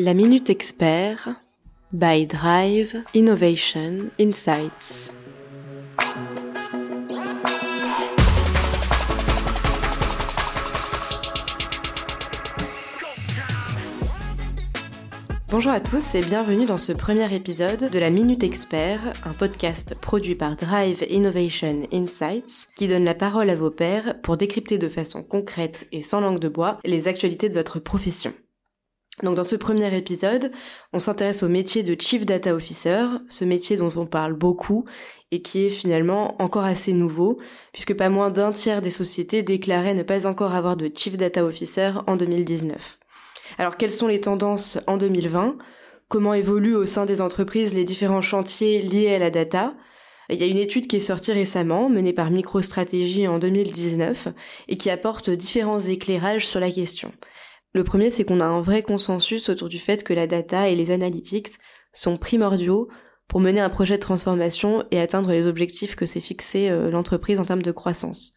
La Minute Expert by Drive Innovation Insights. Bonjour à tous et bienvenue dans ce premier épisode de la Minute Expert, un podcast produit par Drive Innovation Insights qui donne la parole à vos pairs pour décrypter de façon concrète et sans langue de bois les actualités de votre profession. Donc dans ce premier épisode, on s'intéresse au métier de Chief Data Officer, ce métier dont on parle beaucoup et qui est finalement encore assez nouveau, puisque pas moins d'un tiers des sociétés déclaraient ne pas encore avoir de Chief Data Officer en 2019. Alors quelles sont les tendances en 2020 Comment évoluent au sein des entreprises les différents chantiers liés à la data? Il y a une étude qui est sortie récemment, menée par MicroStratégie en 2019, et qui apporte différents éclairages sur la question. Le premier, c'est qu'on a un vrai consensus autour du fait que la data et les analytics sont primordiaux pour mener un projet de transformation et atteindre les objectifs que s'est fixé euh, l'entreprise en termes de croissance.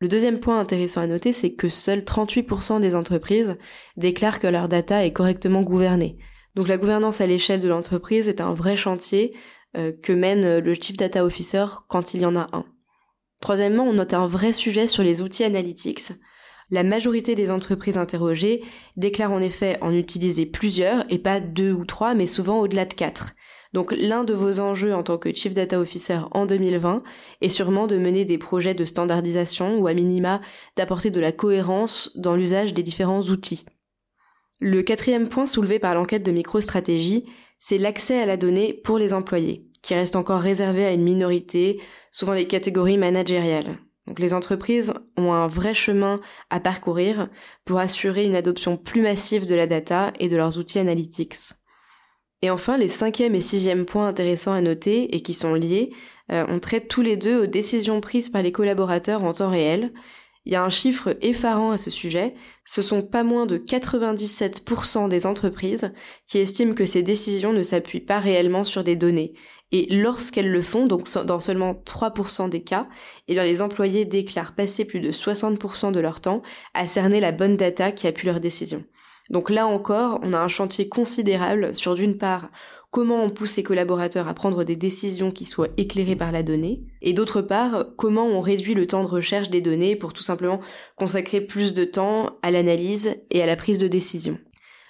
Le deuxième point intéressant à noter, c'est que seuls 38% des entreprises déclarent que leur data est correctement gouvernée. Donc la gouvernance à l'échelle de l'entreprise est un vrai chantier euh, que mène le Chief Data Officer quand il y en a un. Troisièmement, on note un vrai sujet sur les outils analytics. La majorité des entreprises interrogées déclarent en effet en utiliser plusieurs, et pas deux ou trois, mais souvent au-delà de quatre. Donc l'un de vos enjeux en tant que Chief Data Officer en 2020 est sûrement de mener des projets de standardisation ou à minima d'apporter de la cohérence dans l'usage des différents outils. Le quatrième point soulevé par l'enquête de MicroStratégie, c'est l'accès à la donnée pour les employés, qui reste encore réservé à une minorité, souvent les catégories managériales. Donc les entreprises ont un vrai chemin à parcourir pour assurer une adoption plus massive de la data et de leurs outils analytics. Et enfin, les cinquième et sixième points intéressants à noter et qui sont liés, euh, on traite tous les deux aux décisions prises par les collaborateurs en temps réel. Il y a un chiffre effarant à ce sujet, ce sont pas moins de 97% des entreprises qui estiment que ces décisions ne s'appuient pas réellement sur des données et lorsqu'elles le font, donc dans seulement 3% des cas, eh bien les employés déclarent passer plus de 60% de leur temps à cerner la bonne data qui appuie leur décision. Donc là encore, on a un chantier considérable sur d'une part comment on pousse ses collaborateurs à prendre des décisions qui soient éclairées par la donnée, et d'autre part, comment on réduit le temps de recherche des données pour tout simplement consacrer plus de temps à l'analyse et à la prise de décision.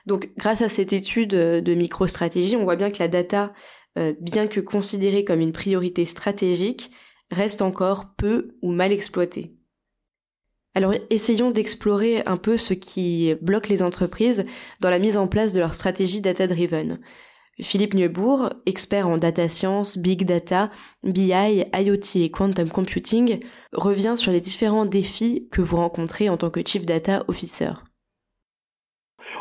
Donc grâce à cette étude de microstratégie, on voit bien que la data euh, bien que considérée comme une priorité stratégique, reste encore peu ou mal exploitée. Alors essayons d'explorer un peu ce qui bloque les entreprises dans la mise en place de leur stratégie data-driven. Philippe Neubourg, expert en data science, big data, BI, IoT et quantum computing, revient sur les différents défis que vous rencontrez en tant que Chief Data Officer.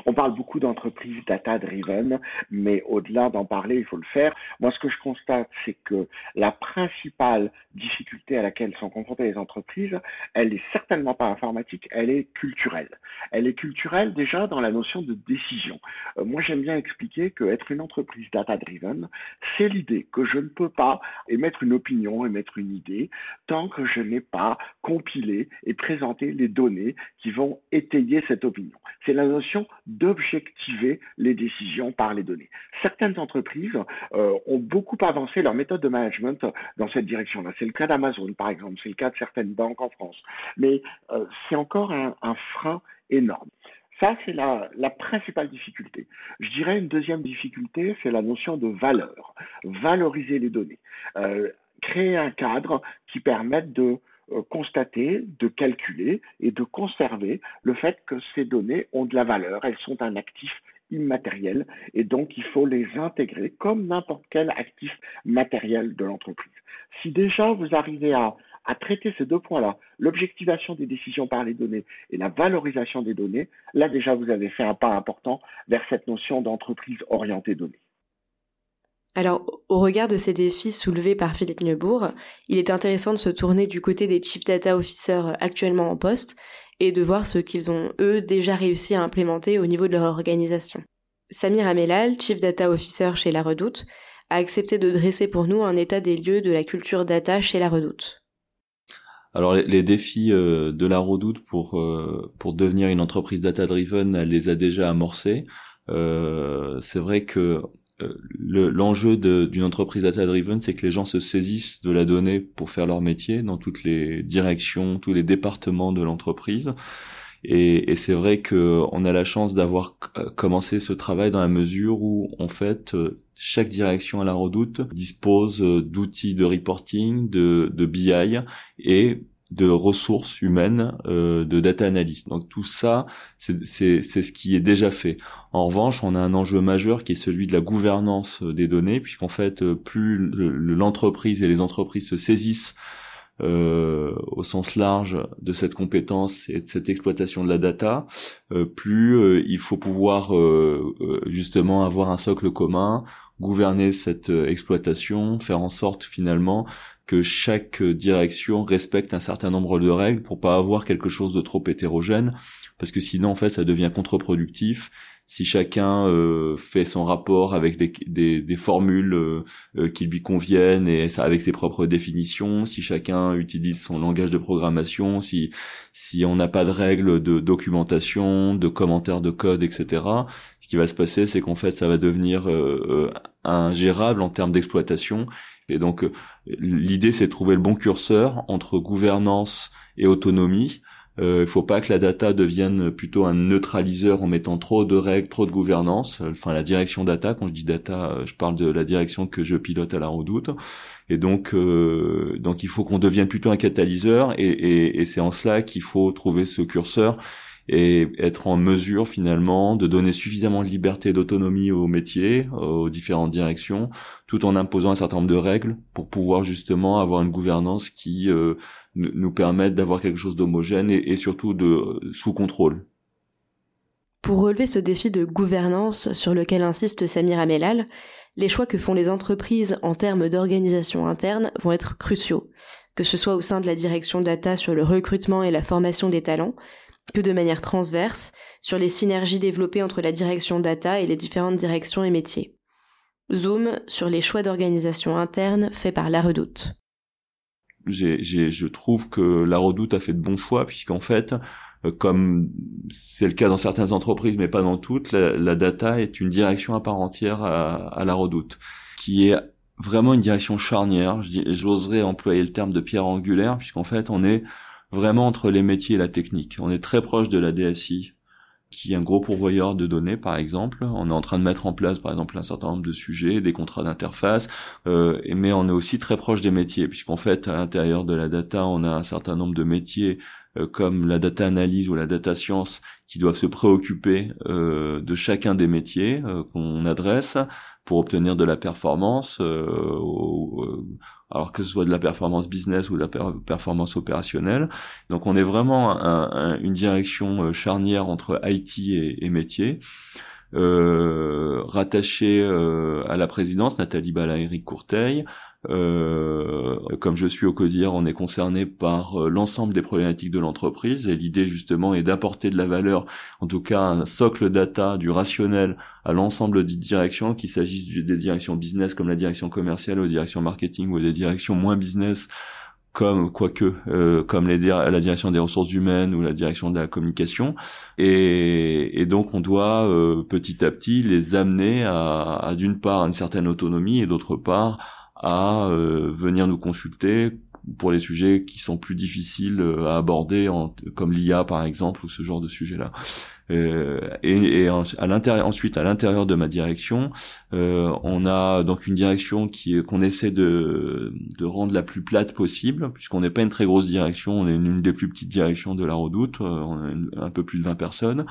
On parle beaucoup d'entreprises data-driven, mais au-delà d'en parler, il faut le faire. Moi, ce que je constate, c'est que la principale difficulté à laquelle sont confrontées les entreprises, elle est certainement pas informatique, elle est culturelle. Elle est culturelle déjà dans la notion de décision. Euh, moi, j'aime bien expliquer que être une entreprise data-driven, c'est l'idée que je ne peux pas émettre une opinion, émettre une idée, tant que je n'ai pas compilé et présenté les données qui vont étayer cette opinion. C'est la notion d'objectiver les décisions par les données. Certaines entreprises euh, ont beaucoup avancé leur méthode de management dans cette direction-là. C'est le cas d'Amazon, par exemple, c'est le cas de certaines banques en France. Mais euh, c'est encore un, frein énorme. Ça, c'est la, principale difficulté. Je dirais une deuxième difficulté, c'est la notion de valeur. Valoriser les données. Euh, créer un cadre qui permette de constater, de calculer et de conserver le fait que ces données ont de la valeur, elles sont un actif immatériel et donc il faut les intégrer comme n'importe quel actif matériel de l'entreprise. Si déjà vous arrivez à, à traiter ces deux points-là, l'objectivation des décisions par les données et la valorisation des données, là déjà vous avez fait un pas important vers cette notion d'entreprise orientée données. Alors, au regard de ces défis soulevés par Philippe Neubourg, il est intéressant de se tourner du côté des Chief Data Officers actuellement en poste et de voir ce qu'ils ont, eux, déjà réussi à implémenter au niveau de leur organisation. Samir Amelal, Chief Data Officer chez La Redoute, a accepté de dresser pour nous un état des lieux de la culture data chez La Redoute. Alors les, défis euh, de La Redoute pour, euh, pour devenir une entreprise data-driven, elle les a déjà amorcés. c'est vrai que l'enjeu d'une entreprise data-driven, c'est que les gens se saisissent de la donnée pour faire leur métier dans toutes les directions, tous les départements de l'entreprise. Et, c'est vrai que on a la chance d'avoir commencé ce travail dans la mesure où, en fait, chaque direction à la redoute dispose d'outils de reporting, de, de BI et de ressources humaines, euh, de data analyst. Donc tout ça, c'est ce qui est déjà fait. En revanche, on a un enjeu majeur qui est celui de la gouvernance des données, puisqu'en fait, plus l'entreprise et les entreprises se saisissent euh, au sens large de cette compétence et de cette exploitation de la data, euh, plus euh, il faut pouvoir euh, justement avoir un socle commun, gouverner cette exploitation, faire en sorte finalement que chaque direction respecte un certain nombre de règles pour pas avoir quelque chose de trop hétérogène, parce que sinon en fait ça devient contre-productif si chacun euh, fait son rapport avec des, des, des formules euh, euh, qui lui conviennent et ça, avec ses propres définitions, si chacun utilise son langage de programmation, si si on n'a pas de règles de documentation, de commentaires de code, etc. Ce qui va se passer, c'est qu'en fait, ça va devenir ingérable en termes d'exploitation. Et donc, l'idée, c'est de trouver le bon curseur entre gouvernance et autonomie euh, il faut pas que la data devienne plutôt un neutraliseur en mettant trop de règles, trop de gouvernance. Enfin, la direction data, quand je dis data, euh, je parle de la direction que je pilote à la redoute. Et donc, euh, donc il faut qu'on devienne plutôt un catalyseur. Et, et, et c'est en cela qu'il faut trouver ce curseur et être en mesure finalement de donner suffisamment de liberté et d'autonomie aux métiers, aux différentes directions, tout en imposant un certain nombre de règles pour pouvoir justement avoir une gouvernance qui euh, nous permettent d'avoir quelque chose d'homogène et, surtout de sous contrôle. Pour relever ce défi de gouvernance sur lequel insiste Samir Amelal, les choix que font les entreprises en termes d'organisation interne vont être cruciaux, que ce soit au sein de la direction data sur le recrutement et la formation des talents, que de manière transverse sur les synergies développées entre la direction data et les différentes directions et métiers. Zoom sur les choix d'organisation interne faits par la redoute je trouve que la Redoute a fait de bons choix puisqu'en fait, euh, comme c'est le cas dans certaines entreprises mais pas dans toutes, la, data est une direction à part entière à, la Redoute, qui est vraiment une direction charnière. J'oserais employer le terme de pierre angulaire puisqu'en fait, on est vraiment entre les métiers et la technique. On est très proche de la DSI, qui est un gros pourvoyeur de données, par exemple. On est en train de mettre en place, par exemple, un certain nombre de sujets, des contrats d'interface, euh, mais on est aussi très proche des métiers, puisqu'en fait, à l'intérieur de la data, on a un certain nombre de métiers euh, comme la data analyse ou la data science qui doivent se préoccuper euh, de chacun des métiers euh, qu'on adresse pour obtenir de la performance, alors que ce soit de la performance business ou de la performance opérationnelle. Donc on est vraiment une direction charnière entre IT et, et métier. Euh, rattaché à la présidence, Nathalie Bala, Eric Courteil, euh, comme je suis au CODIR, on est concerné par euh, l'ensemble des problématiques de l'entreprise et l'idée justement est d'apporter de la valeur, en tout cas un socle data, du rationnel à l'ensemble des directions, qu'il s'agisse des directions business comme la direction commerciale, ou directions marketing ou des directions moins business comme quoique euh, comme les, la direction des ressources humaines ou la direction de la communication. Et, donc on doit euh, petit à petit les amener à, à d'une part une certaine autonomie et d'autre part à euh, venir nous consulter pour les sujets qui sont plus difficiles euh, à aborder, en, comme l'IA par exemple, ou ce genre de sujet-là. Euh, et, et à l'intérieur, ensuite, à l'intérieur de ma direction, euh, on a donc une direction qui qu'on essaie de, de rendre la plus plate possible, puisqu'on n'est pas une très grosse direction, on est une, des plus petites directions de la Redoute, on a un peu plus de 20 personnes.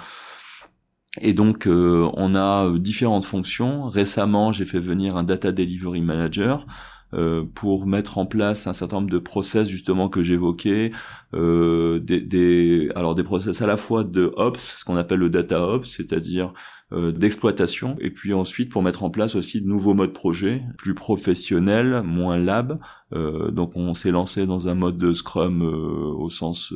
Et donc, euh, on a euh, différentes fonctions. Récemment, j'ai fait venir un data delivery manager euh, pour mettre en place un certain nombre de process justement que j'évoquais, euh, des, des, alors des process à la fois de ops, ce qu'on appelle le data ops, c'est-à-dire euh, d'exploitation, et puis ensuite pour mettre en place aussi de nouveaux modes projet, plus professionnels, moins lab. Euh, donc on s'est lancé dans un mode de Scrum euh, au sens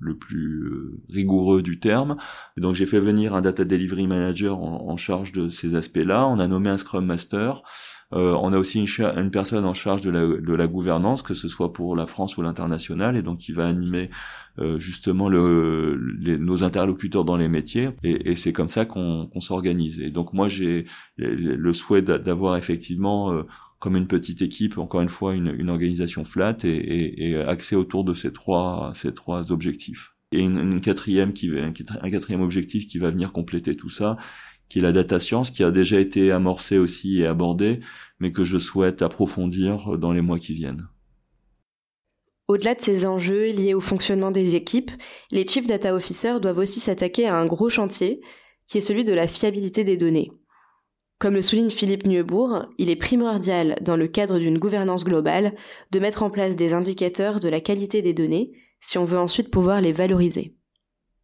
le plus rigoureux du terme. Donc j'ai fait venir un data delivery manager en charge de ces aspects-là. On a nommé un Scrum Master. Euh, on a aussi une, personne en charge de la, de la gouvernance, que ce soit pour la France ou l'international, et donc qui va animer euh, justement le, les, nos interlocuteurs dans les métiers, et, et c'est comme ça qu'on s'organise. Et donc moi j'ai le souhait d'avoir effectivement euh, comme une petite équipe, encore une fois, une, une organisation flat et, et, et axée autour de ces trois, ces trois objectifs. Et une, une quatrième qui, un quatrième objectif qui va venir compléter tout ça, qui est la data science, qui a déjà été amorcée aussi et abordée, mais que je souhaite approfondir dans les mois qui viennent. Au-delà de ces enjeux liés au fonctionnement des équipes, les Chief Data Officers doivent aussi s'attaquer à un gros chantier, qui est celui de la fiabilité des données. Comme le souligne Philippe Neubourg, il est primordial, dans le cadre d'une gouvernance globale, de mettre en place des indicateurs de la qualité des données si on veut ensuite pouvoir les valoriser.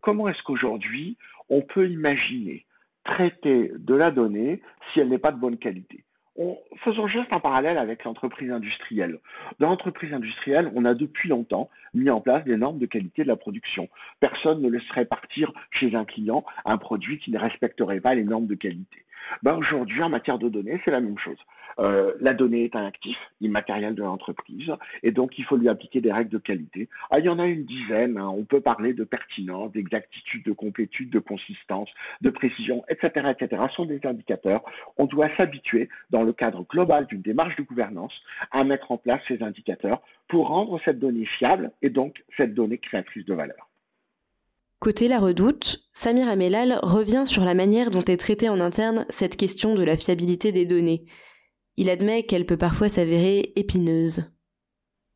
Comment est-ce qu'aujourd'hui on peut imaginer traiter de la donnée si elle n'est pas de bonne qualité. On, faisons juste un parallèle avec l'entreprise industrielle. Dans l'entreprise industrielle, on a depuis longtemps mis en place des normes de qualité de la production. Personne ne laisserait partir chez un client un produit qui ne respecterait pas les normes de qualité. Ben aujourd'hui, en matière de données, c'est la même chose. Euh, la donnée est un actif immatériel de l'entreprise et donc il faut lui appliquer des règles de qualité. Ah, il y en a une dizaine. Hein. On peut parler de pertinence, d'exactitude, de complétude, de consistance, de précision, etc., etc. Ce sont des indicateurs. On doit s'habituer, dans le cadre global d'une démarche de gouvernance, à mettre en place ces indicateurs pour rendre cette donnée fiable et donc cette donnée créatrice de valeur. Côté la redoute, Samir Amelal revient sur la manière dont est traitée en interne cette question de la fiabilité des données. Il admet qu'elle peut parfois s'avérer épineuse.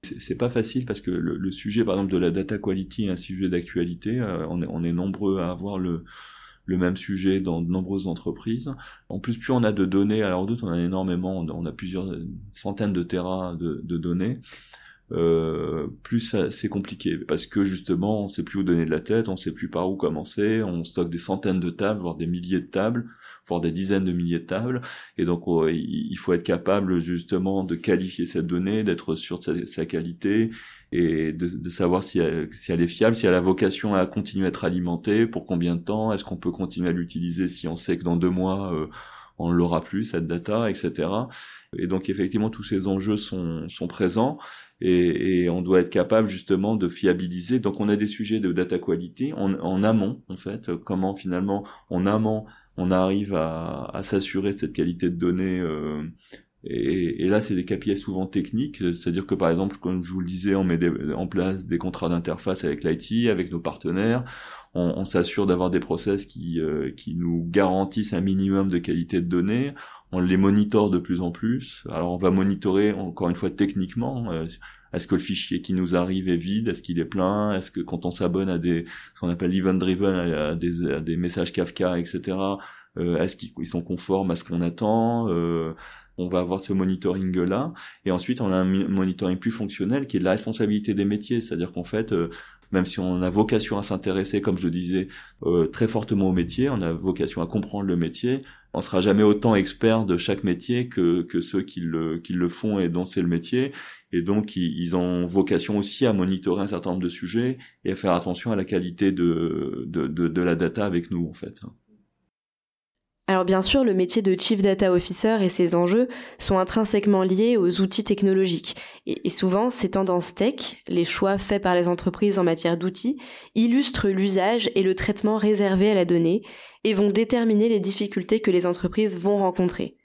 C'est pas facile parce que le, sujet, par exemple, de la data quality est un sujet d'actualité. Euh, on, est, nombreux à avoir le, même sujet dans de nombreuses entreprises. En plus, plus on a de données, alors doute, on a énormément, on a plusieurs centaines de terras de données. Euh, plus c'est compliqué parce que justement on sait plus où donner de la tête, on sait plus par où commencer, on stocke des centaines de tables, voire des milliers de tables, voire des dizaines de milliers de tables, et donc il faut être capable justement de qualifier cette donnée, d'être sûr de sa, qualité et de, savoir si elle, si elle, est fiable, si elle a vocation à continuer à être alimentée, pour combien de temps, est-ce qu'on peut continuer à l'utiliser si on sait que dans deux mois euh, on l'aura plus cette data, etc. Et donc effectivement tous ces enjeux sont, sont présents et, on doit être capable justement de fiabiliser. Donc on a des sujets de data quality en, amont en fait, comment finalement en amont on arrive à, s'assurer cette qualité de données. Euh, et, et, là, c'est des KPI souvent techniques, c'est-à-dire que par exemple, comme je vous le disais, on met en place des contrats d'interface avec l'IT, avec nos partenaires, on, on s'assure d'avoir des process qui, euh, qui nous garantissent un minimum de qualité de données, on les monitore de plus en plus. Alors on va monitorer encore une fois techniquement. Euh, est-ce que le fichier qui nous arrive est vide Est-ce qu'il est plein Est-ce que quand on s'abonne à des ce qu'on appelle event driven, à des, des messages Kafka, etc. Euh, est-ce qu'ils sont conformes à ce qu'on attend euh, on va avoir ce monitoring là et ensuite on a un monitoring plus fonctionnel qui est de la responsabilité des métiers c'est-à-dire qu'en fait euh, même si on a vocation à s'intéresser, comme je disais, euh, très fortement au métier, on a vocation à comprendre le métier, on sera jamais autant expert de chaque métier que, que ceux qui le, qui le font et dont c'est le métier. Et donc, ils, ont vocation aussi à monitorer un certain nombre de sujets et à faire attention à la qualité de, de, de, de la data avec nous, en fait. Alors bien sûr, le métier de Chief Data Officer et ses enjeux sont intrinsèquement liés aux outils technologiques. Et, souvent, ces tendances tech, les choix faits par les entreprises en matière d'outils, illustrent l'usage et le traitement réservé à la donnée et vont déterminer les difficultés que les entreprises vont rencontrer.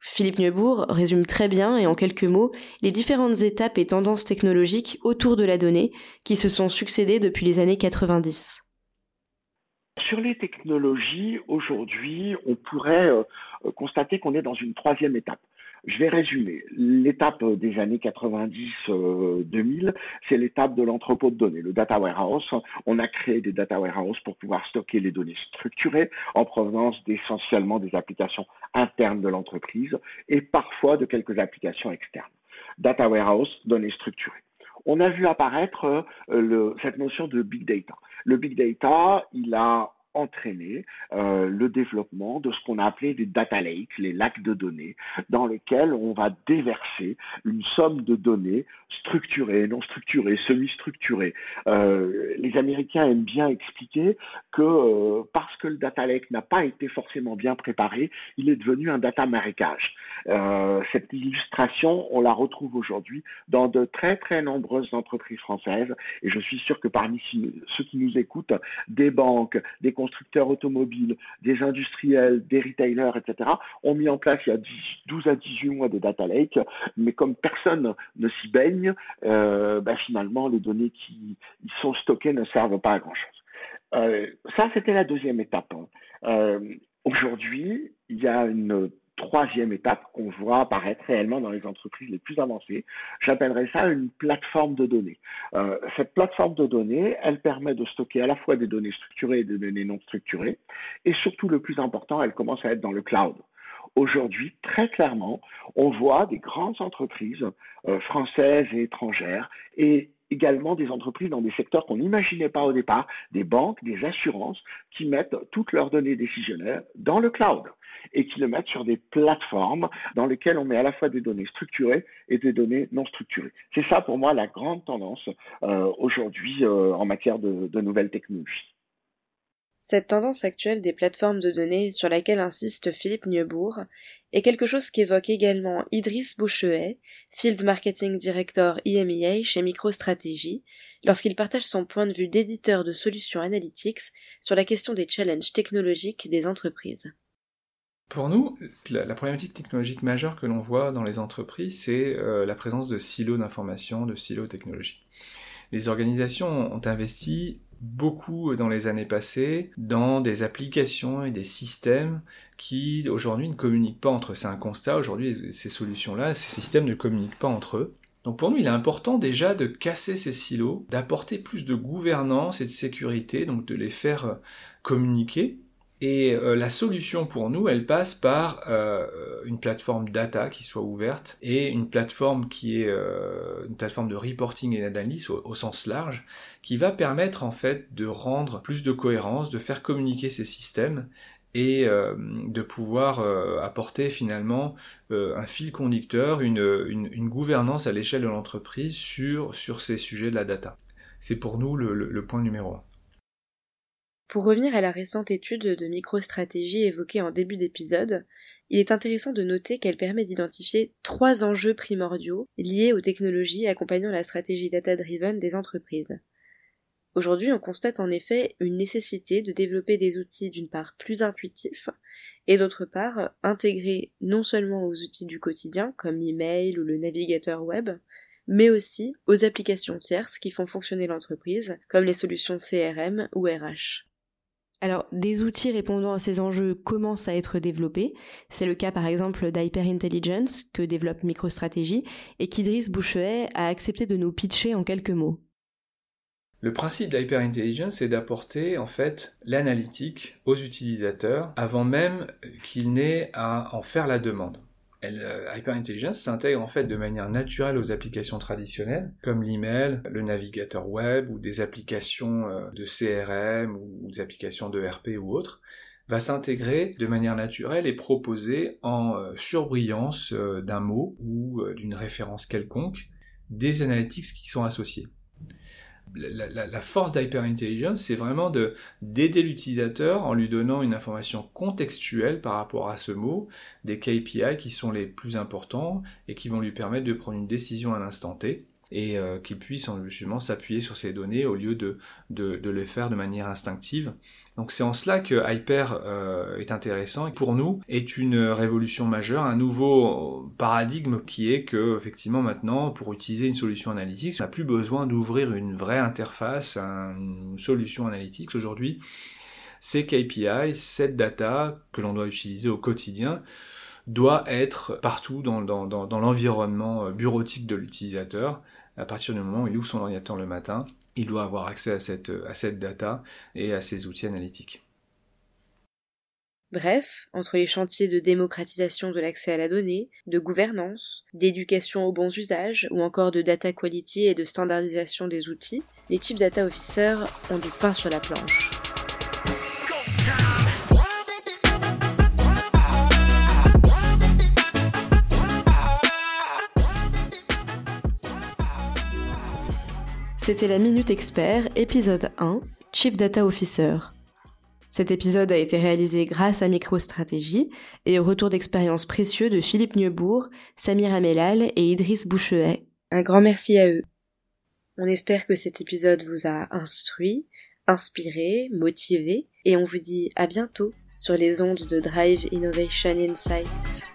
Philippe Neubourg résume très bien et en quelques mots les différentes étapes et tendances technologiques autour de la donnée qui se sont succédées depuis les années 90. Sur les technologies, aujourd'hui, on pourrait euh, constater qu'on est dans une troisième étape. Je vais résumer. L'étape des années 90-2000, euh, c'est l'étape de l'entrepôt de données, le data warehouse. On a créé des data warehouses pour pouvoir stocker les données structurées en provenance essentiellement des applications internes de l'entreprise et parfois de quelques applications externes. Data warehouse, données structurées on a vu apparaître euh, cette notion de big data. Le big data, il a entraîné euh, le développement de ce qu'on a appelé des data lakes, les lacs de données, dans lesquels on va déverser une somme de données structuré, non structuré, semi-structuré. Euh, les Américains aiment bien expliquer que euh, parce que le data lake n'a pas été forcément bien préparé, il est devenu un data marécage. Cette illustration, on la retrouve aujourd'hui dans de très très nombreuses entreprises françaises et je suis sûr que parmi ceux qui nous écoutent, des banques, des constructeurs automobiles, des industriels, des retailers, etc., ont mis en place il y a 12 à 18 mois des data lake, mais comme personne ne s'y baigne, euh, ben finalement les données qui y sont stockées ne servent pas à grand chose. Euh, ça, c'était la deuxième étape. Hein. Euh, Aujourd'hui, il y a une troisième étape qu'on voit apparaître réellement dans les entreprises les plus avancées. J'appellerais ça une plateforme de données. Euh, cette plateforme de données, elle permet de stocker à la fois des données structurées et des données non structurées. Et surtout, le plus important, elle commence à être dans le cloud. Aujourd'hui, très clairement, on voit des grandes entreprises euh, françaises et étrangères et également des entreprises dans des secteurs qu'on n'imaginait pas au départ, des banques, des assurances, qui mettent toutes leurs données décisionnelles dans le cloud et qui le mettent sur des plateformes dans lesquelles on met à la fois des données structurées et des données non structurées. C'est ça pour moi la grande tendance euh, aujourd'hui euh, en matière de nouvelles technologies. Cette tendance actuelle des plateformes de données sur laquelle insiste Philippe Neubourg est quelque chose qu'évoque également Idriss Bouchehet, Field Marketing Director IMEA chez MicroStrategy, lorsqu'il partage son point de vue d'éditeur de solutions analytics sur la question des challenges technologiques des entreprises. Pour nous, la, problématique technologique majeure que l'on voit dans les entreprises, c'est euh, la présence de silos d'information, de silos technologiques. Les organisations ont investi beaucoup dans les années passées dans des applications et des systèmes qui aujourd'hui ne communiquent pas entre eux. C'est un constat, aujourd'hui ces solutions-là, ces systèmes ne communiquent pas entre eux. Donc pour nous, il est important déjà de casser ces silos, d'apporter plus de gouvernance et de sécurité, donc de les faire euh, communiquer et euh, la solution pour nous, elle passe par euh, une plateforme data qui soit ouverte et une plateforme qui est euh, une plateforme de reporting et d'analyse au, sens large, qui va permettre en fait de rendre plus de cohérence, de faire communiquer ces systèmes et de pouvoir apporter finalement un fil conducteur, une, une, gouvernance à l'échelle de l'entreprise sur, sur ces sujets de la data. C'est pour nous le, le point numéro un. Pour revenir à la récente étude de microstratégie évoquée en début d'épisode, il est intéressant de noter qu'elle permet d'identifier trois enjeux primordiaux liés aux technologies accompagnant la stratégie data-driven des entreprises. Aujourd'hui, on constate en effet une nécessité de développer des outils d'une part plus intuitifs et d'autre part intégrés non seulement aux outils du quotidien comme l'email ou le navigateur web, mais aussi aux applications tierces qui font fonctionner l'entreprise comme les solutions CRM ou RH. Alors, des outils répondant à ces enjeux commencent à être développés. C'est le cas par exemple d'Hyperintelligence que développe MicroStrategy et qu'Idriss Bouchehet a accepté de nous pitcher en quelques mots. Le principe d'Hyperintelligence est d'apporter en fait l'analytique aux utilisateurs avant même qu'ils n'aient à en faire la demande. Euh, Hyperintelligence s'intègre en fait de manière naturelle aux applications traditionnelles, comme l'email, le navigateur web ou des applications euh, de CRM ou des applications de RP ou autres, va s'intégrer de manière naturelle et proposer en euh, surbrillance d'un mot ou d'une référence quelconque des analytics qui sont associés la, force d'Hyperintelligence, c'est vraiment de d'aider l'utilisateur en lui donnant une information contextuelle par rapport à ce mot, des KPI qui sont les plus importants et qui vont lui permettre de prendre une décision à l'instant T et euh, qu'il puisse justement s'appuyer sur ces données au lieu de, de, de le faire de manière instinctive. Donc c'est en cela que Hyper euh, est intéressant et pour nous est une révolution majeure, un nouveau paradigme qui est que effectivement maintenant pour utiliser une solution analytique, on n'a plus besoin d'ouvrir une vraie interface, une solution analytique aujourd'hui. Ces KPI, cette data que l'on doit utiliser au quotidien, doit être partout dans, dans, l'environnement bureautique de l'utilisateur à partir du moment où il ouvre son ordinateur le matin, il doit avoir accès à cette, à cette data et à ces outils analytiques. Bref, entre les chantiers de démocratisation de l'accès à la donnée, de gouvernance, d'éducation aux bons usages, ou encore de data quality et de standardisation des outils, les Chief Data Officers ont du pain sur la planche. C'était la Minute Expert, épisode 1, Chief Data Officer. Cet épisode a été réalisé grâce à MicroStratégie et au retour d'expérience précieux de Philippe Neubourg, Samir Amelal et Idriss Bouchehet. Un grand merci à eux. On espère que cet épisode vous a instruit, inspiré, motivé, et on vous dit à bientôt sur les ondes de Drive Innovation Insights.